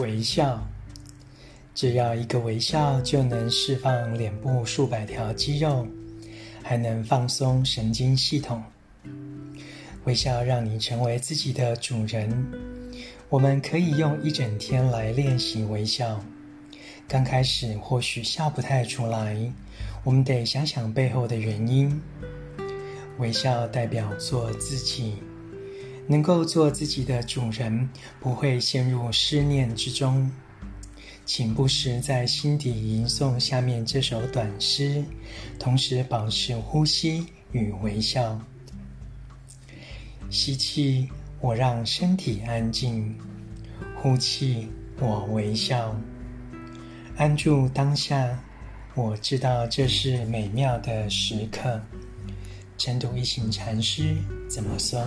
微笑。只要一个微笑，就能释放脸部数百条肌肉，还能放松神经系统。微笑让你成为自己的主人。我们可以用一整天来练习微笑。刚开始或许笑不太出来，我们得想想背后的原因。微笑代表做自己，能够做自己的主人，不会陷入思念之中。请不时在心底吟诵下面这首短诗，同时保持呼吸与微笑。吸气，我让身体安静；呼气，我微笑。安住当下，我知道这是美妙的时刻。晨读一行禅师怎么说？